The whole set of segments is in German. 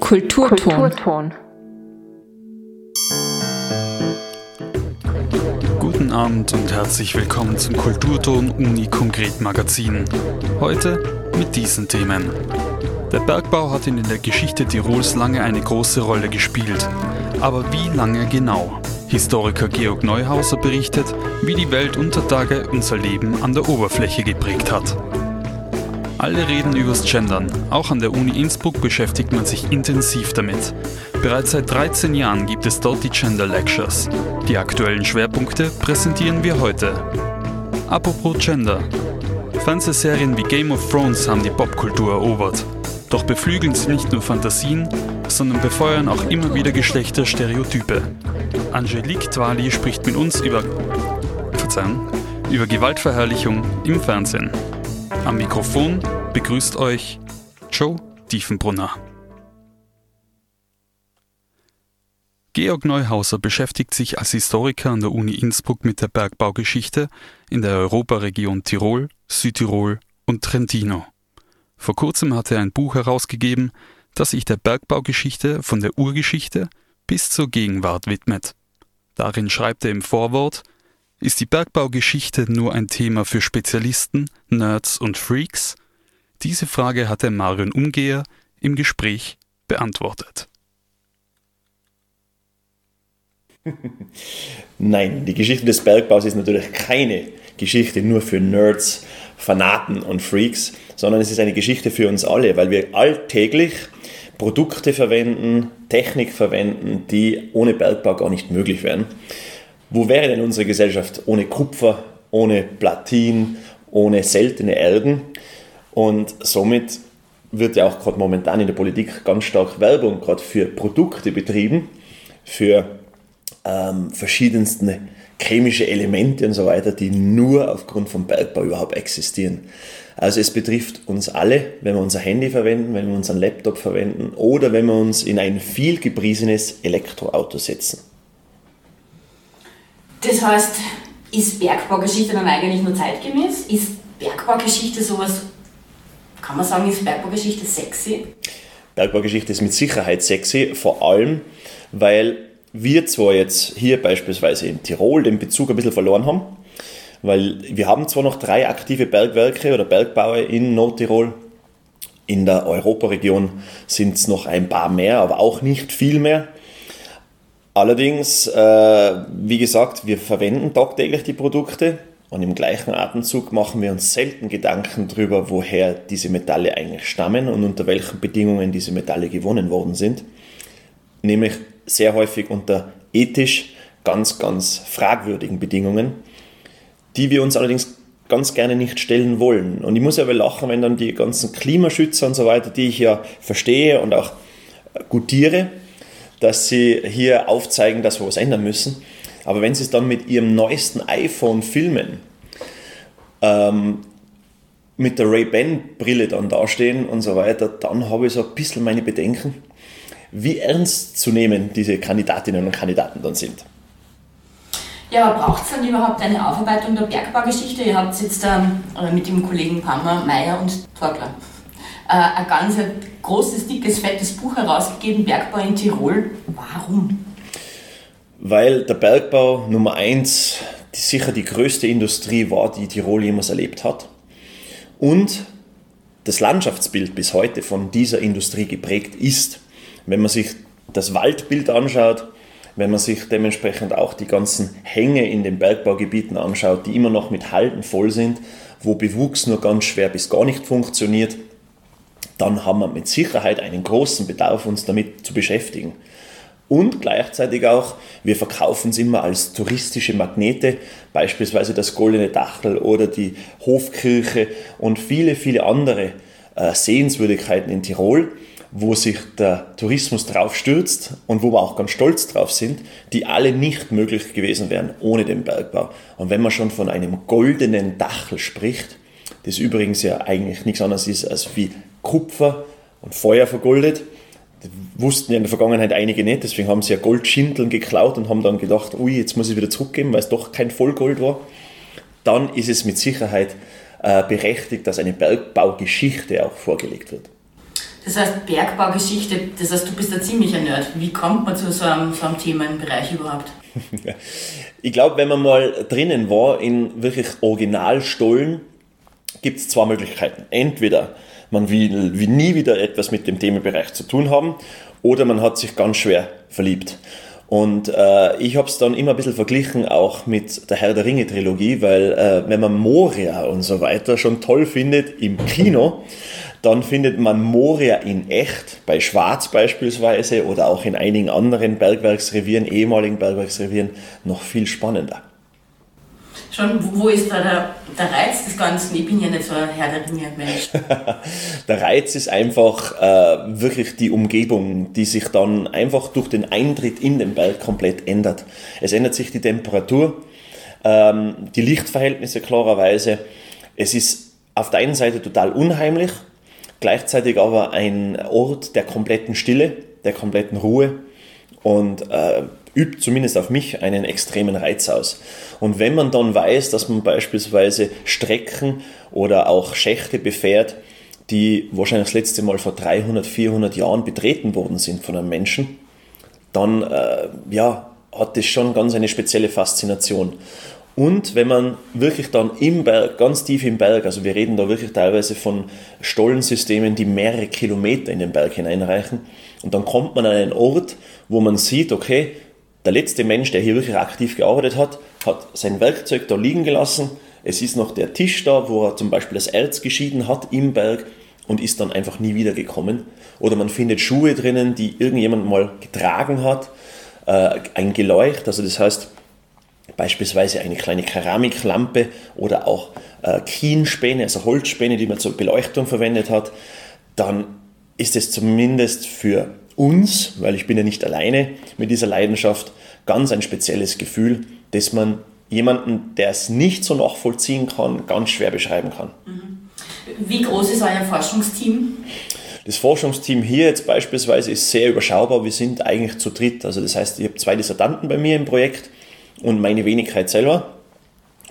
Kulturton. Guten Abend und herzlich willkommen zum Kulturton Uni Konkret Magazin. Heute mit diesen Themen. Der Bergbau hat in der Geschichte Tirols lange eine große Rolle gespielt. Aber wie lange genau? Historiker Georg Neuhauser berichtet, wie die Welt unter Tage unser Leben an der Oberfläche geprägt hat. Alle reden übers Gendern. Auch an der Uni Innsbruck beschäftigt man sich intensiv damit. Bereits seit 13 Jahren gibt es dort die Gender Lectures. Die aktuellen Schwerpunkte präsentieren wir heute. Apropos Gender. Fernsehserien wie Game of Thrones haben die Popkultur erobert. Doch beflügeln sie nicht nur Fantasien, sondern befeuern auch immer wieder Geschlechterstereotype. Angelique Twali spricht mit uns über, Verzeihung, über Gewaltverherrlichung im Fernsehen. Am Mikrofon begrüßt euch Joe Diefenbrunner. Georg Neuhauser beschäftigt sich als Historiker an der Uni Innsbruck mit der Bergbaugeschichte in der Europaregion Tirol, Südtirol und Trentino. Vor kurzem hat er ein Buch herausgegeben, das sich der Bergbaugeschichte von der Urgeschichte bis zur Gegenwart widmet. Darin schreibt er im Vorwort, ist die Bergbaugeschichte nur ein Thema für Spezialisten, Nerds und Freaks? Diese Frage hat der Marion Umgeher im Gespräch beantwortet. Nein, die Geschichte des Bergbaus ist natürlich keine Geschichte nur für Nerds, Fanaten und Freaks, sondern es ist eine Geschichte für uns alle, weil wir alltäglich Produkte verwenden, Technik verwenden, die ohne Bergbau gar nicht möglich wären. Wo wäre denn unsere Gesellschaft ohne Kupfer, ohne Platin, ohne seltene Erden? Und somit wird ja auch gerade momentan in der Politik ganz stark Werbung gerade für Produkte betrieben, für ähm, verschiedensten chemische Elemente und so weiter, die nur aufgrund vom Bergbau überhaupt existieren. Also es betrifft uns alle, wenn wir unser Handy verwenden, wenn wir unseren Laptop verwenden oder wenn wir uns in ein viel gepriesenes Elektroauto setzen. Das heißt, ist Bergbaugeschichte dann eigentlich nur zeitgemäß? Ist Bergbaugeschichte sowas, kann man sagen, ist Bergbaugeschichte sexy? Bergbaugeschichte ist mit Sicherheit sexy, vor allem, weil wir zwar jetzt hier beispielsweise in Tirol den Bezug ein bisschen verloren haben, weil wir haben zwar noch drei aktive Bergwerke oder Bergbaue in Nordtirol, in der Europaregion sind es noch ein paar mehr, aber auch nicht viel mehr. Allerdings, äh, wie gesagt, wir verwenden tagtäglich die Produkte und im gleichen Atemzug machen wir uns selten Gedanken darüber, woher diese Metalle eigentlich stammen und unter welchen Bedingungen diese Metalle gewonnen worden sind. Nämlich sehr häufig unter ethisch ganz, ganz fragwürdigen Bedingungen, die wir uns allerdings ganz gerne nicht stellen wollen. Und ich muss aber lachen, wenn dann die ganzen Klimaschützer und so weiter, die ich ja verstehe und auch gutiere, dass sie hier aufzeigen, dass wir was ändern müssen. Aber wenn sie es dann mit ihrem neuesten iPhone filmen, ähm, mit der Ray-Ban-Brille dann dastehen und so weiter, dann habe ich so ein bisschen meine Bedenken wie ernst zu nehmen diese Kandidatinnen und Kandidaten dann sind. Ja, aber braucht es dann überhaupt eine Aufarbeitung der Bergbaugeschichte? Ihr habt jetzt ähm, mit dem Kollegen Pammer, Meyer und Torgler ein ganz großes, dickes, fettes Buch herausgegeben, Bergbau in Tirol. Warum? Weil der Bergbau Nummer eins sicher die größte Industrie war, die Tirol jemals erlebt hat. Und das Landschaftsbild bis heute von dieser Industrie geprägt ist. Wenn man sich das Waldbild anschaut, wenn man sich dementsprechend auch die ganzen Hänge in den Bergbaugebieten anschaut, die immer noch mit Halden voll sind, wo Bewuchs nur ganz schwer bis gar nicht funktioniert, dann haben wir mit Sicherheit einen großen Bedarf, uns damit zu beschäftigen. Und gleichzeitig auch, wir verkaufen es immer als touristische Magnete, beispielsweise das Goldene Dachel oder die Hofkirche und viele, viele andere äh, Sehenswürdigkeiten in Tirol wo sich der Tourismus drauf stürzt und wo wir auch ganz stolz drauf sind, die alle nicht möglich gewesen wären ohne den Bergbau. Und wenn man schon von einem goldenen Dachel spricht, das übrigens ja eigentlich nichts anderes ist als wie Kupfer und Feuer vergoldet, das wussten ja in der Vergangenheit einige nicht, deswegen haben sie ja Goldschindeln geklaut und haben dann gedacht, ui, jetzt muss ich wieder zurückgeben, weil es doch kein Vollgold war. Dann ist es mit Sicherheit äh, berechtigt, dass eine Bergbaugeschichte auch vorgelegt wird. Das heißt, Bergbaugeschichte, das heißt, du bist ein ziemlicher Nerd. Wie kommt man zu so einem, so einem Themenbereich überhaupt? ich glaube, wenn man mal drinnen war, in wirklich Originalstollen, gibt es zwei Möglichkeiten. Entweder man will, will nie wieder etwas mit dem Themenbereich zu tun haben oder man hat sich ganz schwer verliebt. Und äh, ich habe es dann immer ein bisschen verglichen auch mit der Herr der Ringe Trilogie, weil äh, wenn man Moria und so weiter schon toll findet im Kino, dann findet man Moria in echt, bei Schwarz beispielsweise oder auch in einigen anderen Bergwerksrevieren, ehemaligen Bergwerksrevieren, noch viel spannender schon, wo ist da der, der Reiz des Ganzen? Ich bin ja nicht so ein Herr der Ringe-Mensch. der Reiz ist einfach äh, wirklich die Umgebung, die sich dann einfach durch den Eintritt in den Berg komplett ändert. Es ändert sich die Temperatur, ähm, die Lichtverhältnisse klarerweise. Es ist auf der einen Seite total unheimlich, gleichzeitig aber ein Ort der kompletten Stille, der kompletten Ruhe und äh, übt zumindest auf mich einen extremen Reiz aus. Und wenn man dann weiß, dass man beispielsweise Strecken oder auch Schächte befährt, die wahrscheinlich das letzte Mal vor 300, 400 Jahren betreten worden sind von einem Menschen, dann äh, ja, hat das schon ganz eine spezielle Faszination. Und wenn man wirklich dann im Berg, ganz tief im Berg, also wir reden da wirklich teilweise von Stollensystemen, die mehrere Kilometer in den Berg hineinreichen, und dann kommt man an einen Ort, wo man sieht, okay, der letzte Mensch, der hier wirklich aktiv gearbeitet hat, hat sein Werkzeug da liegen gelassen. Es ist noch der Tisch da, wo er zum Beispiel das Erz geschieden hat im Berg und ist dann einfach nie wieder gekommen. Oder man findet Schuhe drinnen, die irgendjemand mal getragen hat. Äh, ein Geleucht, also das heißt beispielsweise eine kleine Keramiklampe oder auch äh, Kienspäne, also Holzspäne, die man zur Beleuchtung verwendet hat. Dann ist es zumindest für uns, weil ich bin ja nicht alleine mit dieser Leidenschaft, ganz ein spezielles Gefühl, das man jemanden, der es nicht so nachvollziehen kann, ganz schwer beschreiben kann. Mhm. Wie groß ist euer Forschungsteam? Das Forschungsteam hier jetzt beispielsweise ist sehr überschaubar. Wir sind eigentlich zu dritt. Also das heißt, ich habe zwei Dissertanten bei mir im Projekt und meine Wenigkeit selber.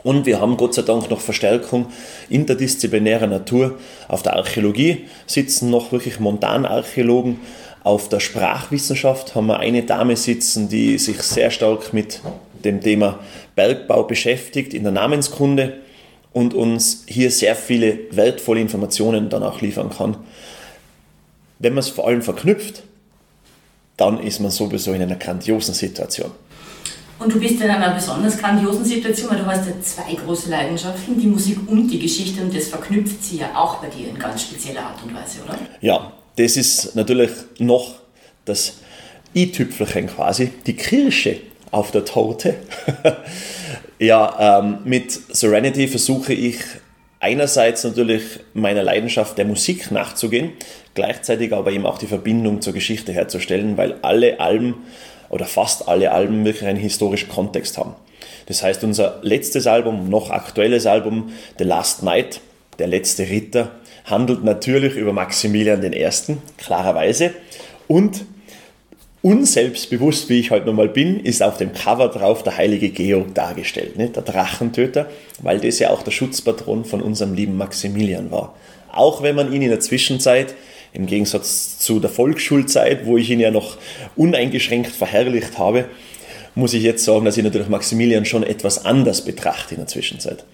Und wir haben Gott sei Dank noch Verstärkung interdisziplinärer Natur. Auf der Archäologie sitzen noch wirklich Montanarchäologen auf der Sprachwissenschaft haben wir eine Dame sitzen, die sich sehr stark mit dem Thema Bergbau beschäftigt in der Namenskunde und uns hier sehr viele wertvolle Informationen dann auch liefern kann. Wenn man es vor allem verknüpft, dann ist man sowieso in einer grandiosen Situation. Und du bist in einer besonders grandiosen Situation, weil du hast ja zwei große Leidenschaften, die Musik und die Geschichte, und das verknüpft sie ja auch bei dir in ganz spezieller Art und Weise, oder? Ja, das ist natürlich noch das i-Tüpfelchen quasi, die Kirsche auf der Torte. ja, ähm, mit Serenity versuche ich einerseits natürlich meiner Leidenschaft der Musik nachzugehen, gleichzeitig aber eben auch die Verbindung zur Geschichte herzustellen, weil alle Alben oder fast alle Alben wirklich einen historischen Kontext haben. Das heißt, unser letztes Album, noch aktuelles Album, The Last Night, der letzte Ritter, handelt natürlich über Maximilian I., klarerweise. Und unselbstbewusst, wie ich heute nochmal bin, ist auf dem Cover drauf der heilige Georg dargestellt, ne? der Drachentöter, weil das ja auch der Schutzpatron von unserem lieben Maximilian war. Auch wenn man ihn in der Zwischenzeit, im Gegensatz zu der Volksschulzeit, wo ich ihn ja noch uneingeschränkt verherrlicht habe, muss ich jetzt sagen, dass ich natürlich Maximilian schon etwas anders betrachte in der Zwischenzeit.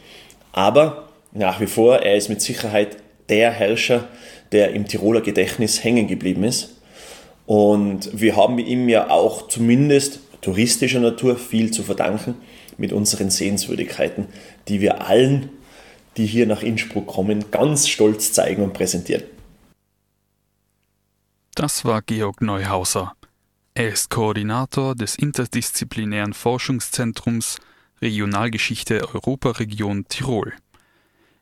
Aber nach wie vor, er ist mit Sicherheit der Herrscher, der im Tiroler Gedächtnis hängen geblieben ist. Und wir haben ihm ja auch zumindest touristischer Natur viel zu verdanken mit unseren Sehenswürdigkeiten, die wir allen, die hier nach Innsbruck kommen, ganz stolz zeigen und präsentieren. Das war Georg Neuhauser. Er ist Koordinator des interdisziplinären Forschungszentrums Regionalgeschichte Europaregion Tirol.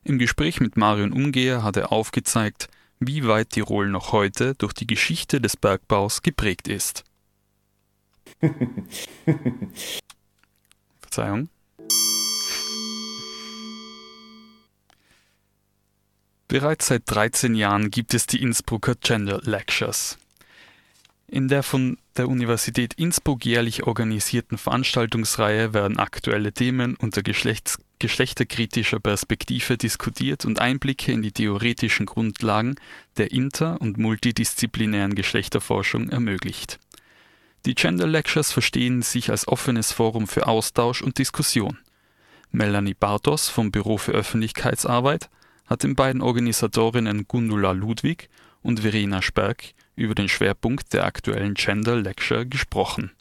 Im Gespräch mit Marion Umgeher hat er aufgezeigt, wie weit Tirol noch heute durch die Geschichte des Bergbaus geprägt ist. Verzeihung. Bereits seit 13 Jahren gibt es die Innsbrucker Gender Lectures. In der von der Universität Innsbruck jährlich organisierten Veranstaltungsreihe werden aktuelle Themen unter Geschlechts geschlechterkritischer Perspektive diskutiert und Einblicke in die theoretischen Grundlagen der inter- und multidisziplinären Geschlechterforschung ermöglicht. Die Gender Lectures verstehen sich als offenes Forum für Austausch und Diskussion. Melanie Bartos vom Büro für Öffentlichkeitsarbeit hat den beiden Organisatorinnen Gundula Ludwig und Verena Sperg über den Schwerpunkt der aktuellen Gender Lecture gesprochen.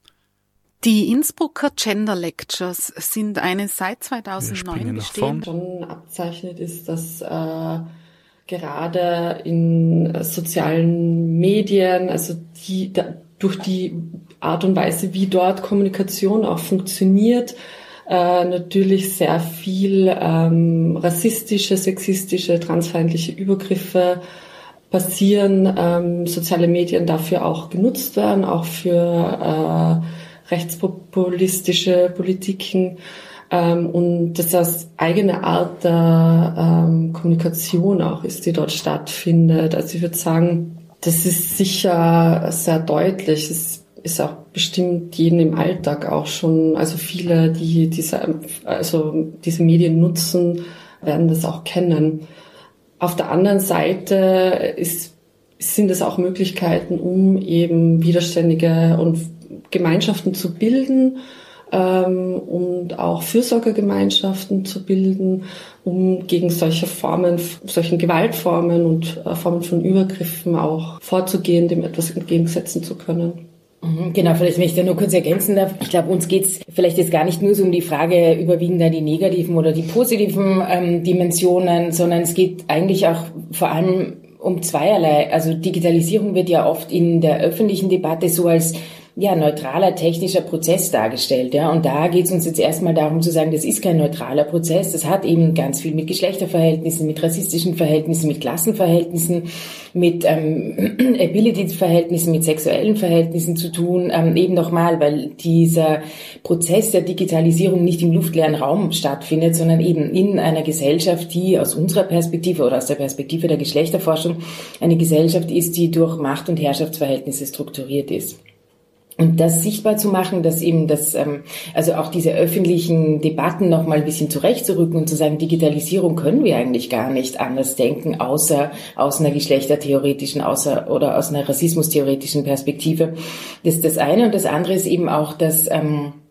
Die Innsbrucker Gender Lectures sind eine seit 2009 bestehende schon abzeichnet ist, dass äh, gerade in sozialen Medien, also die da, durch die Art und Weise, wie dort Kommunikation auch funktioniert, äh, natürlich sehr viel ähm, rassistische, sexistische, transfeindliche Übergriffe passieren, ähm, soziale Medien dafür auch genutzt werden, auch für äh, rechtspopulistische Politiken ähm, und dass das eigene Art der ähm, Kommunikation auch ist, die dort stattfindet. Also ich würde sagen, das ist sicher sehr deutlich. Es ist auch bestimmt jeden im Alltag auch schon, also viele, die diese, also diese Medien nutzen, werden das auch kennen. Auf der anderen Seite ist, sind es auch Möglichkeiten, um eben widerständige und Gemeinschaften zu bilden ähm, und auch Fürsorgegemeinschaften zu bilden, um gegen solche Formen, solchen Gewaltformen und äh, Formen von Übergriffen auch vorzugehen, dem etwas entgegensetzen zu können. Mhm, genau, vielleicht wenn ich da nur kurz ergänzen darf. Ich glaube, uns geht's vielleicht jetzt gar nicht nur so um die Frage, überwiegen da die negativen oder die positiven ähm, Dimensionen, sondern es geht eigentlich auch vor allem um zweierlei. Also Digitalisierung wird ja oft in der öffentlichen Debatte so als ja, neutraler technischer Prozess dargestellt. Ja. Und da geht es uns jetzt erstmal darum zu sagen, das ist kein neutraler Prozess. Das hat eben ganz viel mit Geschlechterverhältnissen, mit rassistischen Verhältnissen, mit Klassenverhältnissen, mit ähm, Ability-Verhältnissen, mit sexuellen Verhältnissen zu tun. Ähm, eben nochmal, weil dieser Prozess der Digitalisierung nicht im luftleeren Raum stattfindet, sondern eben in einer Gesellschaft, die aus unserer Perspektive oder aus der Perspektive der Geschlechterforschung eine Gesellschaft ist, die durch Macht- und Herrschaftsverhältnisse strukturiert ist. Und das sichtbar zu machen, dass eben das, ähm, also auch diese öffentlichen Debatten noch mal ein bisschen zurechtzurücken und zu sagen, Digitalisierung können wir eigentlich gar nicht anders denken, außer aus einer geschlechtertheoretischen, außer oder aus einer rassismustheoretischen Perspektive. Das ist das eine. Und das andere ist eben auch, dass ähm, äh,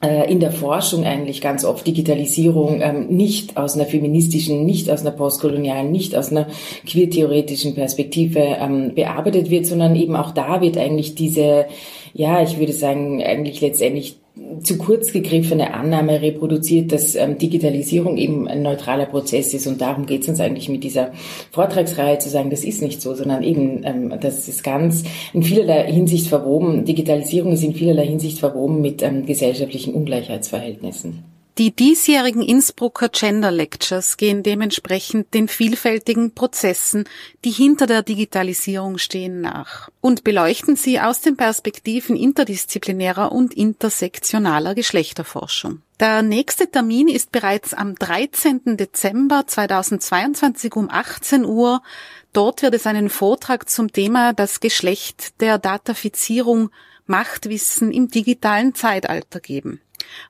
in der Forschung eigentlich ganz oft Digitalisierung ähm, nicht aus einer feministischen, nicht aus einer postkolonialen, nicht aus einer queertheoretischen Perspektive ähm, bearbeitet wird, sondern eben auch da wird eigentlich diese ja, ich würde sagen, eigentlich letztendlich zu kurz gegriffene Annahme reproduziert, dass ähm, Digitalisierung eben ein neutraler Prozess ist. Und darum geht es uns eigentlich mit dieser Vortragsreihe zu sagen, das ist nicht so, sondern eben, ähm, das ist ganz in vielerlei Hinsicht verwoben. Digitalisierung ist in vielerlei Hinsicht verwoben mit ähm, gesellschaftlichen Ungleichheitsverhältnissen. Die diesjährigen Innsbrucker Gender Lectures gehen dementsprechend den vielfältigen Prozessen, die hinter der Digitalisierung stehen, nach und beleuchten sie aus den Perspektiven interdisziplinärer und intersektionaler Geschlechterforschung. Der nächste Termin ist bereits am 13. Dezember 2022 um 18 Uhr. Dort wird es einen Vortrag zum Thema das Geschlecht der Datafizierung Machtwissen im digitalen Zeitalter geben.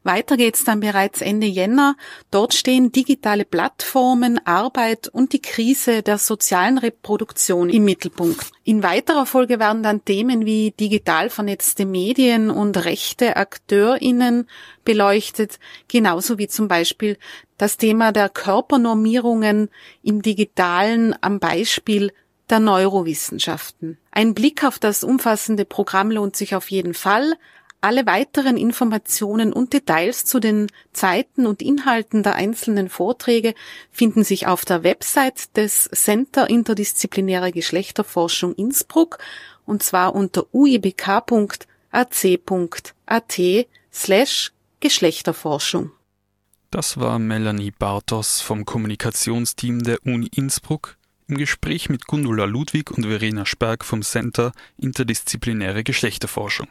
Weiter geht's dann bereits Ende Jänner. Dort stehen digitale Plattformen, Arbeit und die Krise der sozialen Reproduktion im Mittelpunkt. In weiterer Folge werden dann Themen wie digital vernetzte Medien und rechte AkteurInnen beleuchtet, genauso wie zum Beispiel das Thema der Körpernormierungen im Digitalen am Beispiel der Neurowissenschaften. Ein Blick auf das umfassende Programm lohnt sich auf jeden Fall. Alle weiteren Informationen und Details zu den Zeiten und Inhalten der einzelnen Vorträge finden sich auf der Website des Center Interdisziplinäre Geschlechterforschung Innsbruck und zwar unter uibk.ac.at slash Geschlechterforschung. Das war Melanie Bartos vom Kommunikationsteam der Uni Innsbruck im Gespräch mit Gundula Ludwig und Verena Sperg vom Center Interdisziplinäre Geschlechterforschung.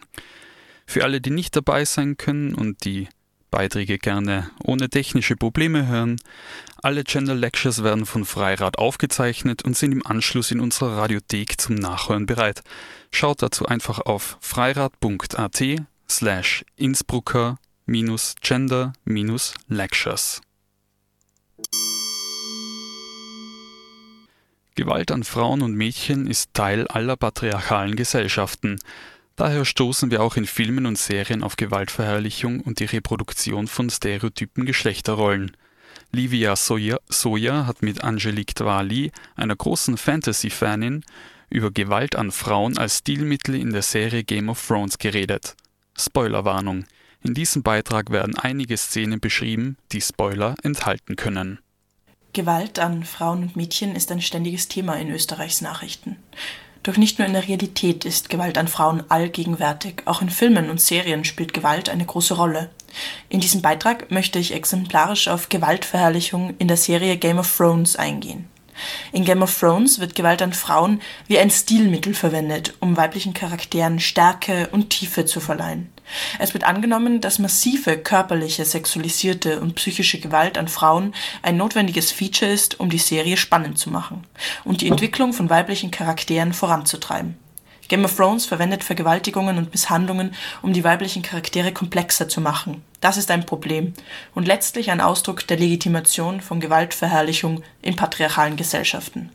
Für alle, die nicht dabei sein können und die Beiträge gerne ohne technische Probleme hören, alle Gender Lectures werden von Freirad aufgezeichnet und sind im Anschluss in unserer Radiothek zum Nachhören bereit. Schaut dazu einfach auf freirad.at slash Innsbrucker minus Gender minus Lectures. Gewalt an Frauen und Mädchen ist Teil aller patriarchalen Gesellschaften. Daher stoßen wir auch in Filmen und Serien auf Gewaltverherrlichung und die Reproduktion von stereotypen Geschlechterrollen. Livia Soja, hat mit Angelique Dwali, einer großen Fantasy-Fanin, über Gewalt an Frauen als Stilmittel in der Serie Game of Thrones geredet. Spoilerwarnung. In diesem Beitrag werden einige Szenen beschrieben, die Spoiler enthalten können. Gewalt an Frauen und Mädchen ist ein ständiges Thema in Österreichs Nachrichten. Doch nicht nur in der Realität ist Gewalt an Frauen allgegenwärtig, auch in Filmen und Serien spielt Gewalt eine große Rolle. In diesem Beitrag möchte ich exemplarisch auf Gewaltverherrlichung in der Serie Game of Thrones eingehen. In Game of Thrones wird Gewalt an Frauen wie ein Stilmittel verwendet, um weiblichen Charakteren Stärke und Tiefe zu verleihen. Es wird angenommen, dass massive körperliche, sexualisierte und psychische Gewalt an Frauen ein notwendiges Feature ist, um die Serie spannend zu machen und die Entwicklung von weiblichen Charakteren voranzutreiben. Game of Thrones verwendet Vergewaltigungen und Misshandlungen, um die weiblichen Charaktere komplexer zu machen. Das ist ein Problem und letztlich ein Ausdruck der Legitimation von Gewaltverherrlichung in patriarchalen Gesellschaften.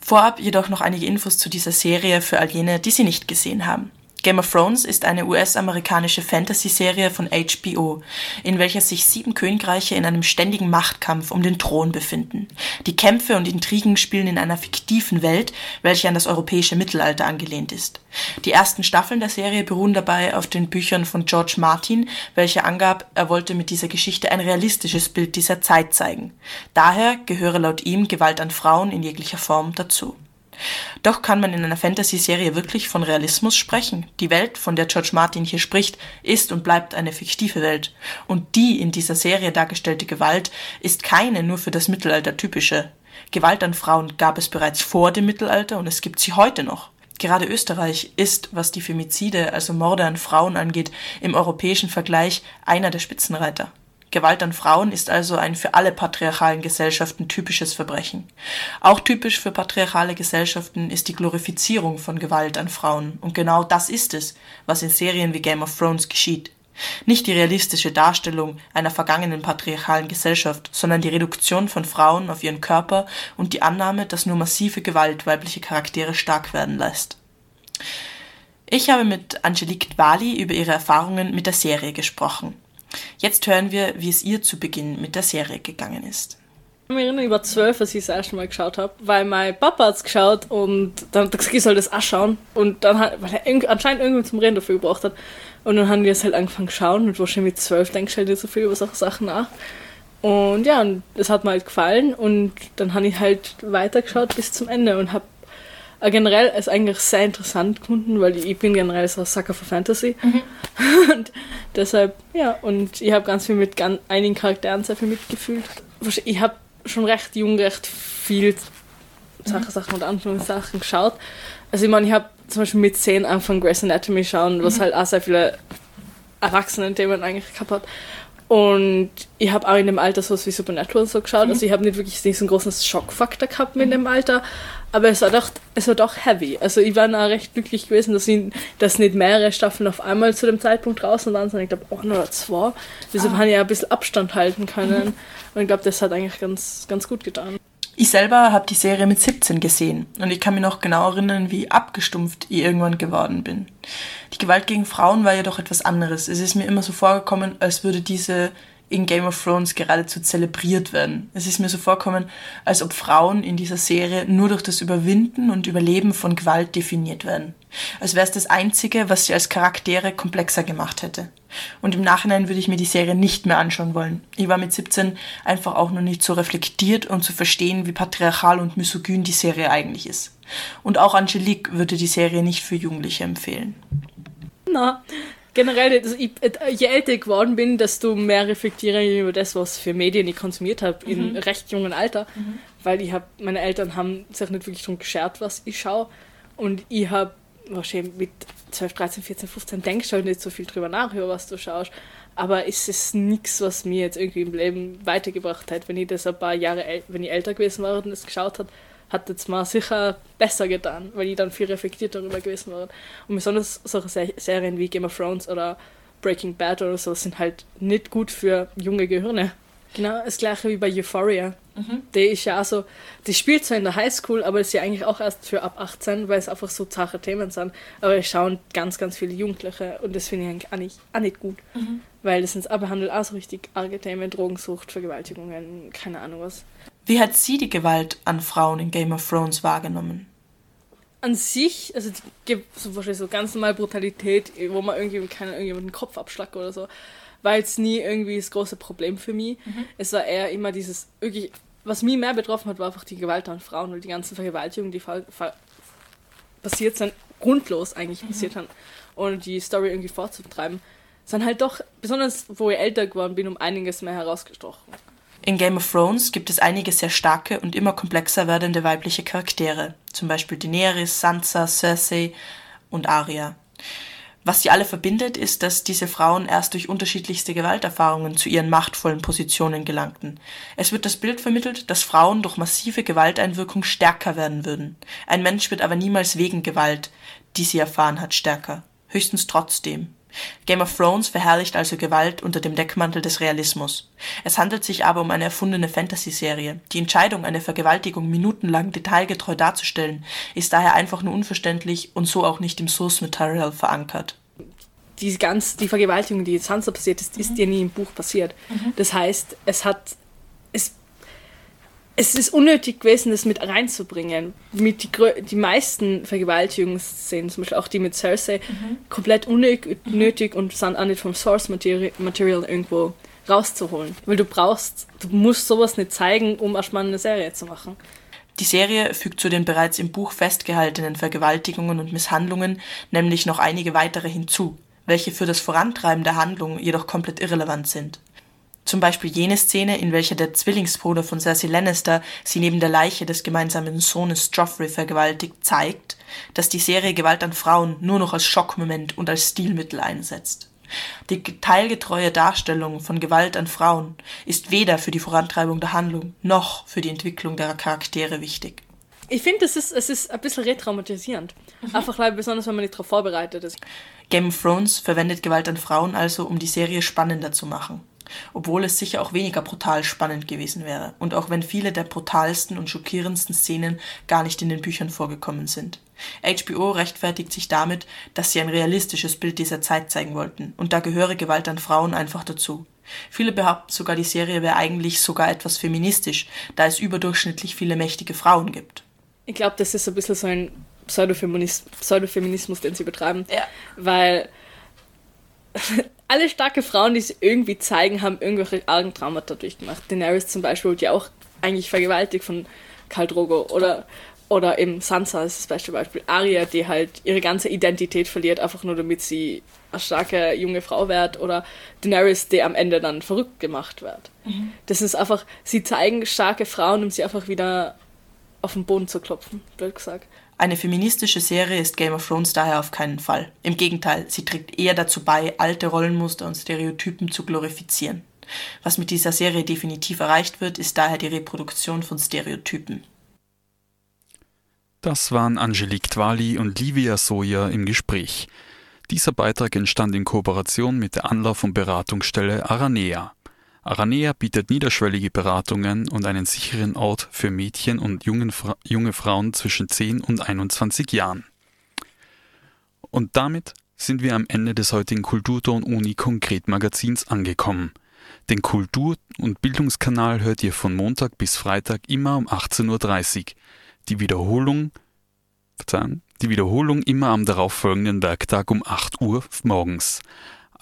Vorab jedoch noch einige Infos zu dieser Serie für all jene, die sie nicht gesehen haben. Game of Thrones ist eine US-amerikanische Fantasy-Serie von HBO, in welcher sich sieben Königreiche in einem ständigen Machtkampf um den Thron befinden. Die Kämpfe und Intrigen spielen in einer fiktiven Welt, welche an das europäische Mittelalter angelehnt ist. Die ersten Staffeln der Serie beruhen dabei auf den Büchern von George Martin, welcher angab, er wollte mit dieser Geschichte ein realistisches Bild dieser Zeit zeigen. Daher gehöre laut ihm Gewalt an Frauen in jeglicher Form dazu. Doch kann man in einer Fantasy-Serie wirklich von Realismus sprechen. Die Welt, von der George Martin hier spricht, ist und bleibt eine fiktive Welt. Und die in dieser Serie dargestellte Gewalt ist keine nur für das Mittelalter typische. Gewalt an Frauen gab es bereits vor dem Mittelalter und es gibt sie heute noch. Gerade Österreich ist, was die Femizide, also Morde an Frauen angeht, im europäischen Vergleich einer der Spitzenreiter. Gewalt an Frauen ist also ein für alle patriarchalen Gesellschaften typisches Verbrechen. Auch typisch für patriarchale Gesellschaften ist die Glorifizierung von Gewalt an Frauen. Und genau das ist es, was in Serien wie Game of Thrones geschieht. Nicht die realistische Darstellung einer vergangenen patriarchalen Gesellschaft, sondern die Reduktion von Frauen auf ihren Körper und die Annahme, dass nur massive Gewalt weibliche Charaktere stark werden lässt. Ich habe mit Angelique Dwali über ihre Erfahrungen mit der Serie gesprochen. Jetzt hören wir, wie es ihr zu Beginn mit der Serie gegangen ist. Ich erinnere über zwölf, als ich das erste Mal geschaut habe, weil mein Papa hat es geschaut und dann hat er gesagt, ich soll das auch schauen. Und dann hat, weil er anscheinend irgendwie zum Reden dafür gebraucht hat. Und dann haben wir es halt angefangen zu schauen und wahrscheinlich mit zwölf denkst du halt nicht so viel über solche Sachen nach. Und ja, und das hat mir halt gefallen und dann habe ich halt weitergeschaut bis zum Ende und habe äh, generell ist eigentlich sehr interessant gefunden, weil ich bin generell so ein Sucker für Fantasy. Mhm. und deshalb, ja, und ich habe ganz viel mit ganz, einigen Charakteren sehr viel mitgefühlt. Ich habe schon recht jung, recht viel Sachen, mhm. Sachen und Anführungssachen geschaut. Also ich meine, ich habe zum Beispiel mit 10 angefangen Grey's Anatomy schauen, was mhm. halt auch sehr viele Erwachsenen-Themen eigentlich gehabt hat. Und ich habe auch in dem Alter sowas wie Supernatural so geschaut. Mhm. Also ich habe nicht wirklich diesen großen Schockfaktor gehabt mit mhm. dem Alter. Aber es war doch, es war doch heavy. Also ich war auch recht glücklich gewesen, dass, ich, dass nicht mehrere Staffeln auf einmal zu dem Zeitpunkt draußen waren, sondern ich glaube auch nur zwei. Deshalb ah. habe ich ja ein bisschen Abstand halten können. Mhm. Und ich glaube, das hat eigentlich ganz, ganz gut getan. Ich selber habe die Serie mit 17 gesehen und ich kann mich noch genau erinnern, wie abgestumpft ich irgendwann geworden bin. Die Gewalt gegen Frauen war jedoch etwas anderes. Es ist mir immer so vorgekommen, als würde diese in Game of Thrones geradezu zelebriert werden. Es ist mir so vorkommen, als ob Frauen in dieser Serie nur durch das Überwinden und Überleben von Gewalt definiert werden. Als wäre es das Einzige, was sie als Charaktere komplexer gemacht hätte. Und im Nachhinein würde ich mir die Serie nicht mehr anschauen wollen. Ich war mit 17 einfach auch noch nicht so reflektiert und zu verstehen, wie patriarchal und misogyn die Serie eigentlich ist. Und auch Angelique würde die Serie nicht für Jugendliche empfehlen. Na, generell, äh, je älter ich geworden bin, desto mehr reflektiere ich über das, was für Medien ich konsumiert habe, mhm. in recht jungen Alter. Mhm. Weil ich habe, meine Eltern haben sich nicht wirklich darum geschert, was ich schaue. Und ich habe wahrscheinlich mit 12, 13, 14, 15 denkst du halt nicht so viel drüber nach, über was du schaust. Aber es ist nichts, was mir jetzt irgendwie im Leben weitergebracht hat. Wenn ich das ein paar Jahre, wenn ich älter gewesen war und das geschaut habe, hat es mir sicher besser getan, weil ich dann viel reflektiert darüber gewesen war. Und besonders solche Serien wie Game of Thrones oder Breaking Bad oder so sind halt nicht gut für junge Gehirne. Genau, das gleiche wie bei Euphoria. Mhm. Die ist ja also, die spielt zwar in der Highschool, aber ist ja eigentlich auch erst für ab 18, weil es einfach so zache Themen sind. Aber es schauen ganz, ganz viele Jugendliche und das finde ich eigentlich auch nicht, auch nicht gut. Mhm. Weil das sind auch behandelt auch so richtig arge Themen, Drogensucht, Vergewaltigungen, keine Ahnung was. Wie hat sie die Gewalt an Frauen in Game of Thrones wahrgenommen? An sich, also es gibt so, so ganz normal Brutalität, wo man irgendwie keinen irgendwie den Kopf abschlagt oder so war jetzt nie irgendwie das große Problem für mich. Mhm. Es war eher immer dieses, wirklich, was mich mehr betroffen hat, war einfach die Gewalt an Frauen und die ganzen Vergewaltigungen, die passiert sind, grundlos eigentlich mhm. passiert haben. Und die Story irgendwie vorzutreiben, sind halt doch, besonders wo ich älter geworden bin, um einiges mehr herausgestochen. In Game of Thrones gibt es einige sehr starke und immer komplexer werdende weibliche Charaktere, zum Beispiel Daenerys, Sansa, Cersei und Arya. Was sie alle verbindet, ist, dass diese Frauen erst durch unterschiedlichste Gewalterfahrungen zu ihren machtvollen Positionen gelangten. Es wird das Bild vermittelt, dass Frauen durch massive Gewalteinwirkung stärker werden würden. Ein Mensch wird aber niemals wegen Gewalt, die sie erfahren hat, stärker. Höchstens trotzdem. Game of Thrones verherrlicht also Gewalt unter dem Deckmantel des Realismus. Es handelt sich aber um eine erfundene Fantasy-Serie. Die Entscheidung, eine Vergewaltigung minutenlang detailgetreu darzustellen, ist daher einfach nur unverständlich und so auch nicht im Source Material verankert. Die, ganz, die Vergewaltigung, die Sansa passiert ist, ist mhm. ja nie im Buch passiert. Mhm. Das heißt, es hat es ist unnötig gewesen, das mit reinzubringen. Mit die, die meisten Vergewaltigungsszenen, zum Beispiel auch die mit Cersei, mhm. komplett unnötig mhm. und sind auch nicht vom Source Material, Material irgendwo rauszuholen. Weil du brauchst, du musst sowas nicht zeigen, um erstmal eine Serie zu machen. Die Serie fügt zu den bereits im Buch festgehaltenen Vergewaltigungen und Misshandlungen nämlich noch einige weitere hinzu, welche für das Vorantreiben der Handlung jedoch komplett irrelevant sind. Zum Beispiel jene Szene, in welcher der Zwillingsbruder von Cersei Lannister sie neben der Leiche des gemeinsamen Sohnes Joffrey vergewaltigt, zeigt, dass die Serie Gewalt an Frauen nur noch als Schockmoment und als Stilmittel einsetzt. Die teilgetreue Darstellung von Gewalt an Frauen ist weder für die Vorantreibung der Handlung noch für die Entwicklung der Charaktere wichtig. Ich finde, es ist, es ist ein bisschen retraumatisierend. Mhm. Einfach weil, besonders wenn man nicht darauf vorbereitet ist. Game of Thrones verwendet Gewalt an Frauen also, um die Serie spannender zu machen obwohl es sicher auch weniger brutal spannend gewesen wäre, und auch wenn viele der brutalsten und schockierendsten Szenen gar nicht in den Büchern vorgekommen sind. HBO rechtfertigt sich damit, dass sie ein realistisches Bild dieser Zeit zeigen wollten, und da gehöre Gewalt an Frauen einfach dazu. Viele behaupten sogar, die Serie wäre eigentlich sogar etwas feministisch, da es überdurchschnittlich viele mächtige Frauen gibt. Ich glaube, das ist ein bisschen so ein Pseudofeminismus, Pseudofeminismus den sie betreiben. Ja. Weil alle starke Frauen, die sie irgendwie zeigen, haben irgendwelche argen Traumata durchgemacht. Daenerys zum Beispiel wurde ja auch eigentlich vergewaltigt von Khal Drogo oder oder eben Sansa ist das beste Beispiel. Arya, die halt ihre ganze Identität verliert, einfach nur damit sie eine starke junge Frau wird. Oder Daenerys, die am Ende dann verrückt gemacht wird. Mhm. Das ist einfach, sie zeigen starke Frauen, um sie einfach wieder auf den Boden zu klopfen, blöd gesagt. Eine feministische Serie ist Game of Thrones daher auf keinen Fall. Im Gegenteil, sie trägt eher dazu bei, alte Rollenmuster und Stereotypen zu glorifizieren. Was mit dieser Serie definitiv erreicht wird, ist daher die Reproduktion von Stereotypen. Das waren Angelique Twali und Livia Soja im Gespräch. Dieser Beitrag entstand in Kooperation mit der Anlauf- und Beratungsstelle Aranea. Aranea bietet niederschwellige Beratungen und einen sicheren Ort für Mädchen und junge Frauen zwischen 10 und 21 Jahren. Und damit sind wir am Ende des heutigen Kulturton Uni Konkret Magazins angekommen. Den Kultur- und Bildungskanal hört ihr von Montag bis Freitag immer um 18.30 Uhr. Die Wiederholung, die Wiederholung immer am darauffolgenden Werktag um 8 Uhr morgens.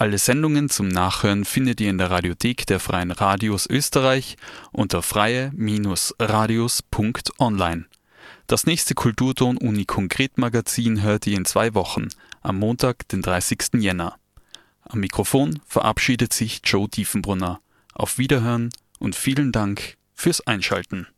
Alle Sendungen zum Nachhören findet ihr in der Radiothek der Freien Radios Österreich unter freie-radios.online. Das nächste Kulturton Uni Konkret Magazin hört ihr in zwei Wochen, am Montag, den 30. Jänner. Am Mikrofon verabschiedet sich Joe Tiefenbrunner. Auf Wiederhören und vielen Dank fürs Einschalten.